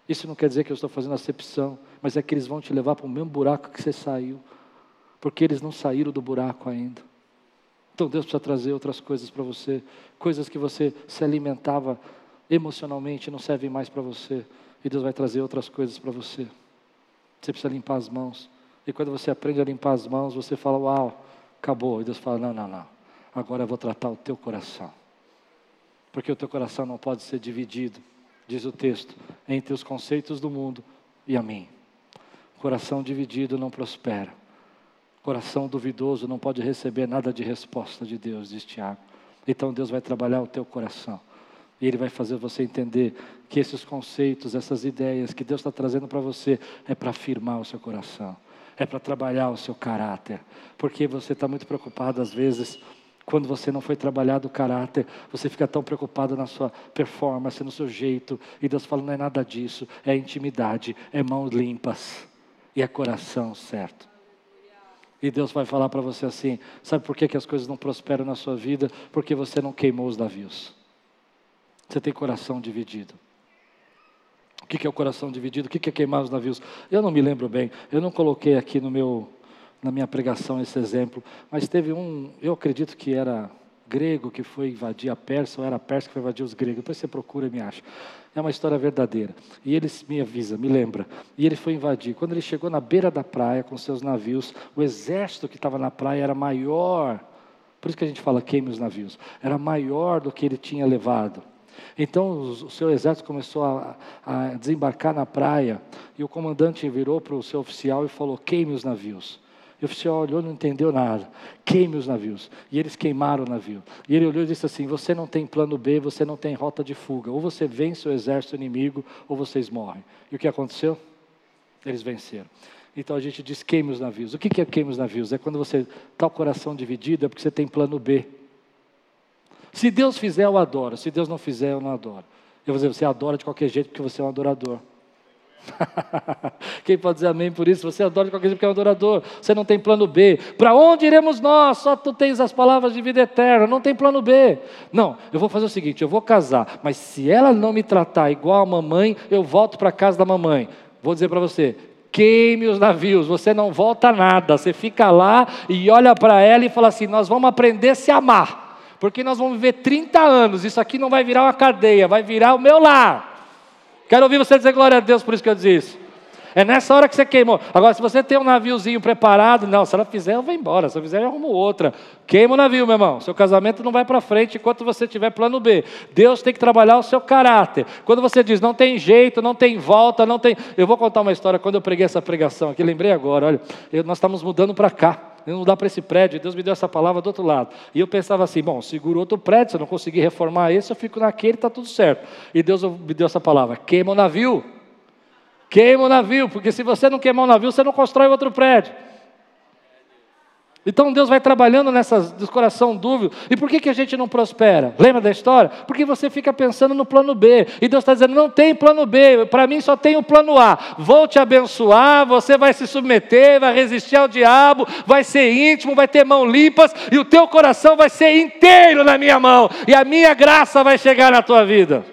isso não quer dizer que eu estou fazendo acepção, mas é que eles vão te levar para o mesmo buraco que você saiu, porque eles não saíram do buraco ainda. Então Deus precisa trazer outras coisas para você, coisas que você se alimentava emocionalmente não servem mais para você, e Deus vai trazer outras coisas para você. Você precisa limpar as mãos. E quando você aprende a limpar as mãos, você fala: "Uau, acabou". E Deus fala: "Não, não, não. Agora eu vou tratar o teu coração". Porque o teu coração não pode ser dividido, diz o texto, entre os conceitos do mundo e a mim. Coração dividido não prospera. Coração duvidoso não pode receber nada de resposta de Deus, diz Tiago. Então Deus vai trabalhar o teu coração. E Ele vai fazer você entender que esses conceitos, essas ideias que Deus está trazendo para você é para afirmar o seu coração, é para trabalhar o seu caráter. Porque você está muito preocupado às vezes quando você não foi trabalhado o caráter, você fica tão preocupado na sua performance, no seu jeito, e Deus fala: não é nada disso, é intimidade, é mãos limpas e é coração certo. E Deus vai falar para você assim: sabe por que, que as coisas não prosperam na sua vida? Porque você não queimou os navios. Você tem coração dividido. O que, que é o coração dividido? O que, que é queimar os navios? Eu não me lembro bem, eu não coloquei aqui no meu, na minha pregação esse exemplo, mas teve um, eu acredito que era grego que foi invadir a Pérsia, ou era a Pérsia que foi invadir os gregos. Depois você procura e me acha. É uma história verdadeira. E ele me avisa, me lembra. E ele foi invadir. Quando ele chegou na beira da praia com seus navios, o exército que estava na praia era maior. Por isso que a gente fala queime os navios. Era maior do que ele tinha levado. Então o seu exército começou a, a desembarcar na praia e o comandante virou para o seu oficial e falou: queime os navios. E o oficial olhou, não entendeu nada. Queime os navios. E eles queimaram o navio. E ele olhou e disse assim: Você não tem plano B, você não tem rota de fuga. Ou você vence o exército inimigo, ou vocês morrem. E o que aconteceu? Eles venceram. Então a gente diz queime os navios. O que é queime os navios? É quando você está o coração dividido, é porque você tem plano B. Se Deus fizer, eu adoro. Se Deus não fizer, eu não adoro. Eu vou dizer, você adora de qualquer jeito porque você é um adorador. [laughs] Quem pode dizer amém por isso? Você adora de qualquer jeito porque é um adorador. Você não tem plano B. Para onde iremos nós? Só tu tens as palavras de vida eterna. Não tem plano B. Não, eu vou fazer o seguinte: eu vou casar, mas se ela não me tratar igual a mamãe, eu volto para casa da mamãe. Vou dizer para você: queime os navios, você não volta nada. Você fica lá e olha para ela e fala assim: nós vamos aprender a se amar porque nós vamos viver 30 anos, isso aqui não vai virar uma cadeia, vai virar o meu lar. Quero ouvir você dizer glória a Deus por isso que eu disse isso. É nessa hora que você queimou. Agora, se você tem um naviozinho preparado, não, se ela fizer, eu vou embora. Se ela fizer, eu arrumo outra. Queima o navio, meu irmão. Seu casamento não vai para frente enquanto você tiver plano B. Deus tem que trabalhar o seu caráter. Quando você diz, não tem jeito, não tem volta, não tem. Eu vou contar uma história quando eu preguei essa pregação aqui, lembrei agora, olha, eu, nós estamos mudando para cá eu não dá para esse prédio, Deus me deu essa palavra do outro lado. E eu pensava assim, bom, seguro outro prédio, se eu não conseguir reformar esse, eu fico naquele, está tudo certo. E Deus me deu essa palavra, queima o navio. Queima o navio, porque se você não queimar o navio, você não constrói outro prédio. Então Deus vai trabalhando nessas do coração dúvida. E por que, que a gente não prospera? Lembra da história? Porque você fica pensando no plano B. E Deus está dizendo: não tem plano B, para mim só tem o plano A. Vou te abençoar, você vai se submeter, vai resistir ao diabo, vai ser íntimo, vai ter mãos limpas, e o teu coração vai ser inteiro na minha mão, e a minha graça vai chegar na tua vida.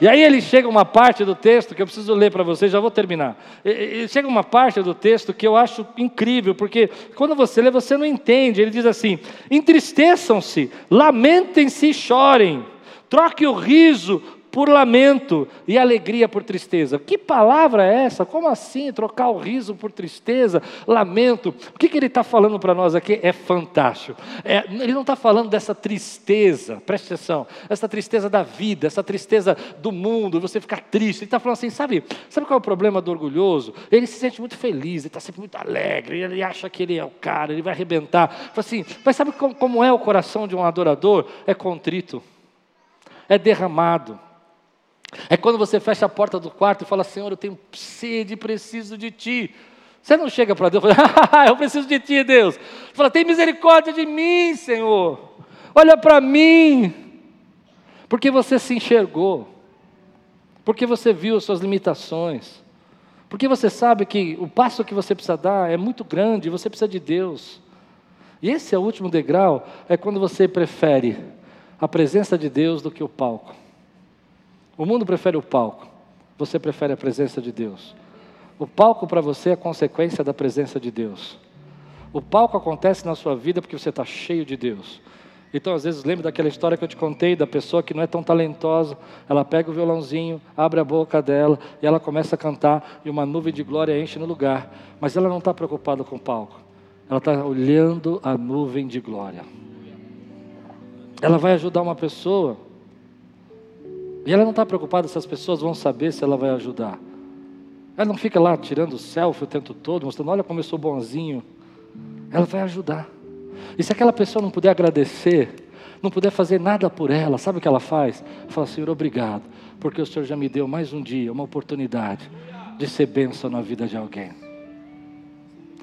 E aí ele chega uma parte do texto que eu preciso ler para vocês, já vou terminar. Ele chega uma parte do texto que eu acho incrível, porque quando você lê, você não entende. Ele diz assim: entristeçam-se, lamentem-se e chorem, troque o riso por lamento e alegria por tristeza. Que palavra é essa? Como assim trocar o riso por tristeza, lamento? O que, que ele está falando para nós aqui é fantástico. É, ele não está falando dessa tristeza, preste atenção, essa tristeza da vida, essa tristeza do mundo, você ficar triste. Ele está falando assim, sabe, sabe qual é o problema do orgulhoso? Ele se sente muito feliz, ele está sempre muito alegre, ele acha que ele é o cara, ele vai arrebentar. Fala assim, mas sabe como, como é o coração de um adorador? É contrito, é derramado é quando você fecha a porta do quarto e fala: Senhor, eu tenho sede, preciso de Ti. Você não chega para Deus e fala: [laughs] Eu preciso de Ti, Deus. Você fala: Tem misericórdia de mim, Senhor. Olha para mim. Porque você se enxergou. Porque você viu as suas limitações. Porque você sabe que o passo que você precisa dar é muito grande, você precisa de Deus. E esse é o último degrau, é quando você prefere a presença de Deus do que o palco. O mundo prefere o palco, você prefere a presença de Deus. O palco para você é consequência da presença de Deus. O palco acontece na sua vida porque você está cheio de Deus. Então, às vezes, lembra daquela história que eu te contei da pessoa que não é tão talentosa. Ela pega o violãozinho, abre a boca dela e ela começa a cantar e uma nuvem de glória enche no lugar. Mas ela não está preocupada com o palco. Ela está olhando a nuvem de glória. Ela vai ajudar uma pessoa e ela não está preocupada se as pessoas vão saber se ela vai ajudar. Ela não fica lá tirando selfie o tempo todo, mostrando, olha como eu sou bonzinho. Ela vai ajudar. E se aquela pessoa não puder agradecer, não puder fazer nada por ela, sabe o que ela faz? Fala, Senhor, obrigado, porque o Senhor já me deu mais um dia, uma oportunidade de ser bênção na vida de alguém.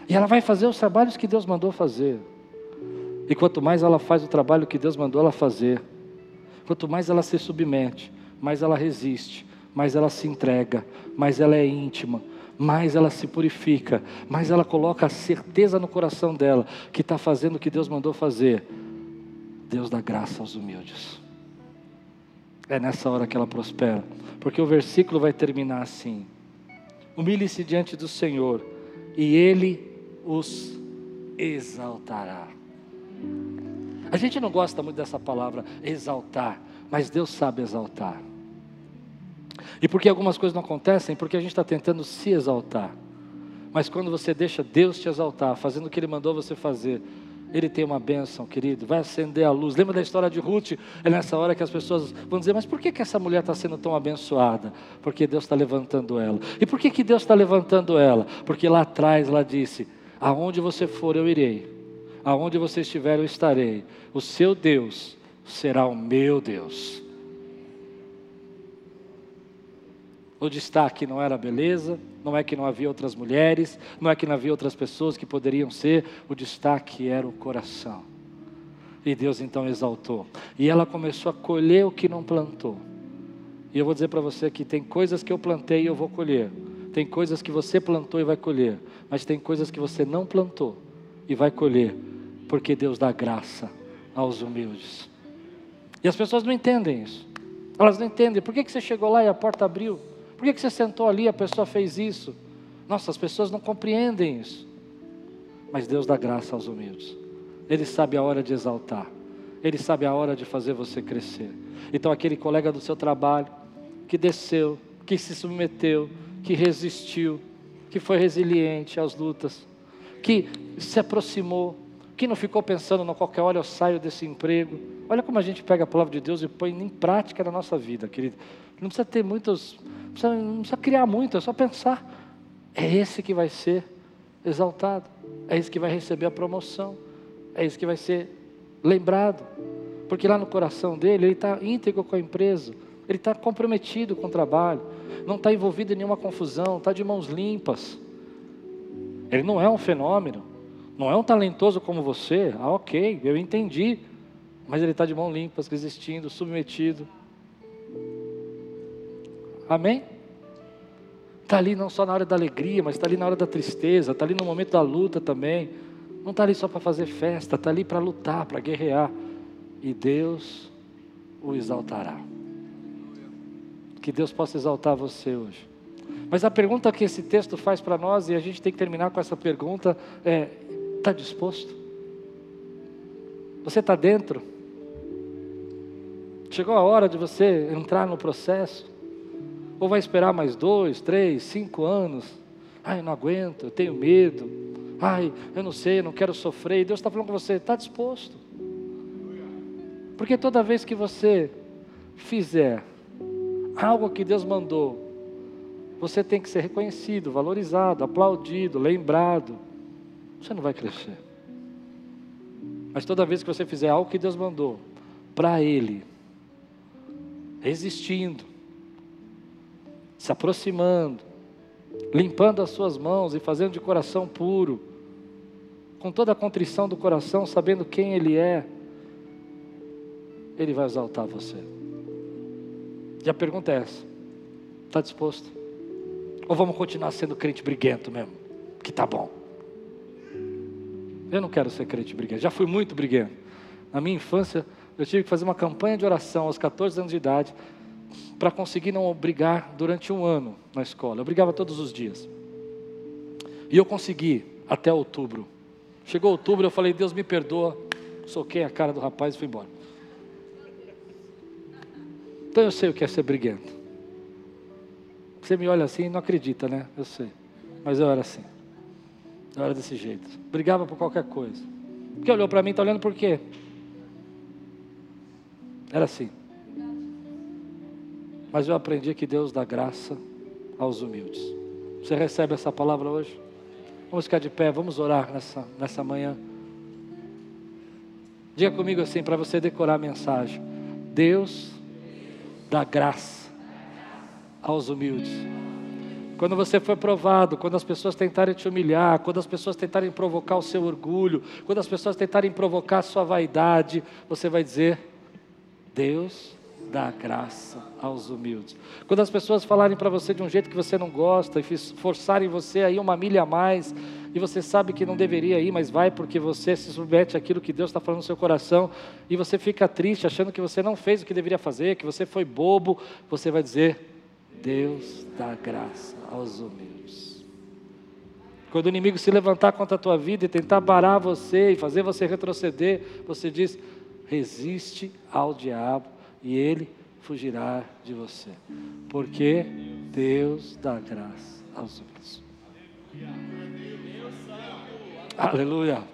E ela vai fazer os trabalhos que Deus mandou fazer. E quanto mais ela faz o trabalho que Deus mandou ela fazer, quanto mais ela se submete, mais ela resiste, mais ela se entrega, mais ela é íntima, mais ela se purifica, mais ela coloca a certeza no coração dela que está fazendo o que Deus mandou fazer. Deus dá graça aos humildes. É nessa hora que ela prospera, porque o versículo vai terminar assim: Humilhe-se diante do Senhor, e Ele os exaltará. A gente não gosta muito dessa palavra exaltar, mas Deus sabe exaltar. E por que algumas coisas não acontecem? Porque a gente está tentando se exaltar. Mas quando você deixa Deus te exaltar, fazendo o que Ele mandou você fazer, Ele tem uma bênção, querido. Vai acender a luz. Lembra da história de Ruth? É nessa hora que as pessoas vão dizer: Mas por que, que essa mulher está sendo tão abençoada? Porque Deus está levantando ela. E por que, que Deus está levantando ela? Porque lá atrás ela disse: Aonde você for, eu irei. Aonde você estiver, eu estarei. O seu Deus será o meu Deus. O destaque não era a beleza, não é que não havia outras mulheres, não é que não havia outras pessoas que poderiam ser, o destaque era o coração. E Deus então exaltou. E ela começou a colher o que não plantou. E eu vou dizer para você que tem coisas que eu plantei e eu vou colher. Tem coisas que você plantou e vai colher. Mas tem coisas que você não plantou e vai colher. Porque Deus dá graça aos humildes. E as pessoas não entendem isso. Elas não entendem. Por que, que você chegou lá e a porta abriu? Por que, você sentou ali a pessoa fez isso? Nossa, as pessoas não compreendem isso. Mas Deus dá graça aos humildes. Ele sabe a hora de exaltar. Ele sabe a hora de fazer você crescer. Então, aquele colega do seu trabalho que desceu, que se submeteu, que resistiu, que foi resiliente às lutas, que se aproximou, que não ficou pensando, no qualquer hora eu saio desse emprego. Olha como a gente pega a palavra de Deus e põe em prática na nossa vida, querido. Não precisa ter muitos, não precisa, não precisa criar muito, é só pensar. É esse que vai ser exaltado, é esse que vai receber a promoção, é esse que vai ser lembrado, porque lá no coração dele, ele está íntegro com a empresa, ele está comprometido com o trabalho, não está envolvido em nenhuma confusão, está de mãos limpas. Ele não é um fenômeno, não é um talentoso como você. Ah, ok, eu entendi. Mas ele está de mãos limpas, resistindo, submetido. Amém? Está ali não só na hora da alegria, mas está ali na hora da tristeza, está ali no momento da luta também. Não está ali só para fazer festa, está ali para lutar, para guerrear. E Deus o exaltará. Que Deus possa exaltar você hoje. Mas a pergunta que esse texto faz para nós, e a gente tem que terminar com essa pergunta, é: está disposto? Você está dentro? Chegou a hora de você entrar no processo? Ou vai esperar mais dois, três, cinco anos? Ai, eu não aguento, eu tenho medo. Ai, eu não sei, eu não quero sofrer. E Deus está falando com você: está disposto? Porque toda vez que você fizer algo que Deus mandou, você tem que ser reconhecido, valorizado, aplaudido, lembrado. Você não vai crescer. Mas toda vez que você fizer algo que Deus mandou, para Ele, resistindo, se aproximando, limpando as suas mãos e fazendo de coração puro, com toda a contrição do coração, sabendo quem Ele é, Ele vai exaltar você. E a pergunta é essa: está disposto? Ou vamos continuar sendo crente briguento mesmo? Que tá bom. Eu não quero ser crente briguento, já fui muito briguento. Na minha infância, eu tive que fazer uma campanha de oração aos 14 anos de idade para conseguir não brigar durante um ano na escola. Eu brigava todos os dias. E eu consegui até outubro. Chegou outubro, eu falei: Deus me perdoa. Soquei a cara do rapaz e fui embora. Então eu sei o que é ser briguento. Você me olha assim e não acredita, né? Eu sei. Mas eu era assim. Eu era desse jeito. Brigava por qualquer coisa. Porque olhou para mim, está olhando por quê? Era assim. Mas eu aprendi que Deus dá graça aos humildes. Você recebe essa palavra hoje? Vamos ficar de pé, vamos orar nessa, nessa manhã. Diga comigo assim, para você decorar a mensagem: Deus dá graça aos humildes. Quando você foi provado, quando as pessoas tentarem te humilhar, quando as pessoas tentarem provocar o seu orgulho, quando as pessoas tentarem provocar a sua vaidade, você vai dizer: Deus dá graça aos humildes. Quando as pessoas falarem para você de um jeito que você não gosta e forçarem você a ir uma milha a mais, e você sabe que não deveria ir, mas vai porque você se submete àquilo que Deus está falando no seu coração, e você fica triste achando que você não fez o que deveria fazer, que você foi bobo, você vai dizer: Deus dá graça aos humildes. Quando o inimigo se levantar contra a tua vida e tentar parar você e fazer você retroceder, você diz: resiste ao diabo e ele fugirá de você. Porque Deus dá graça aos humildes. Aleluia.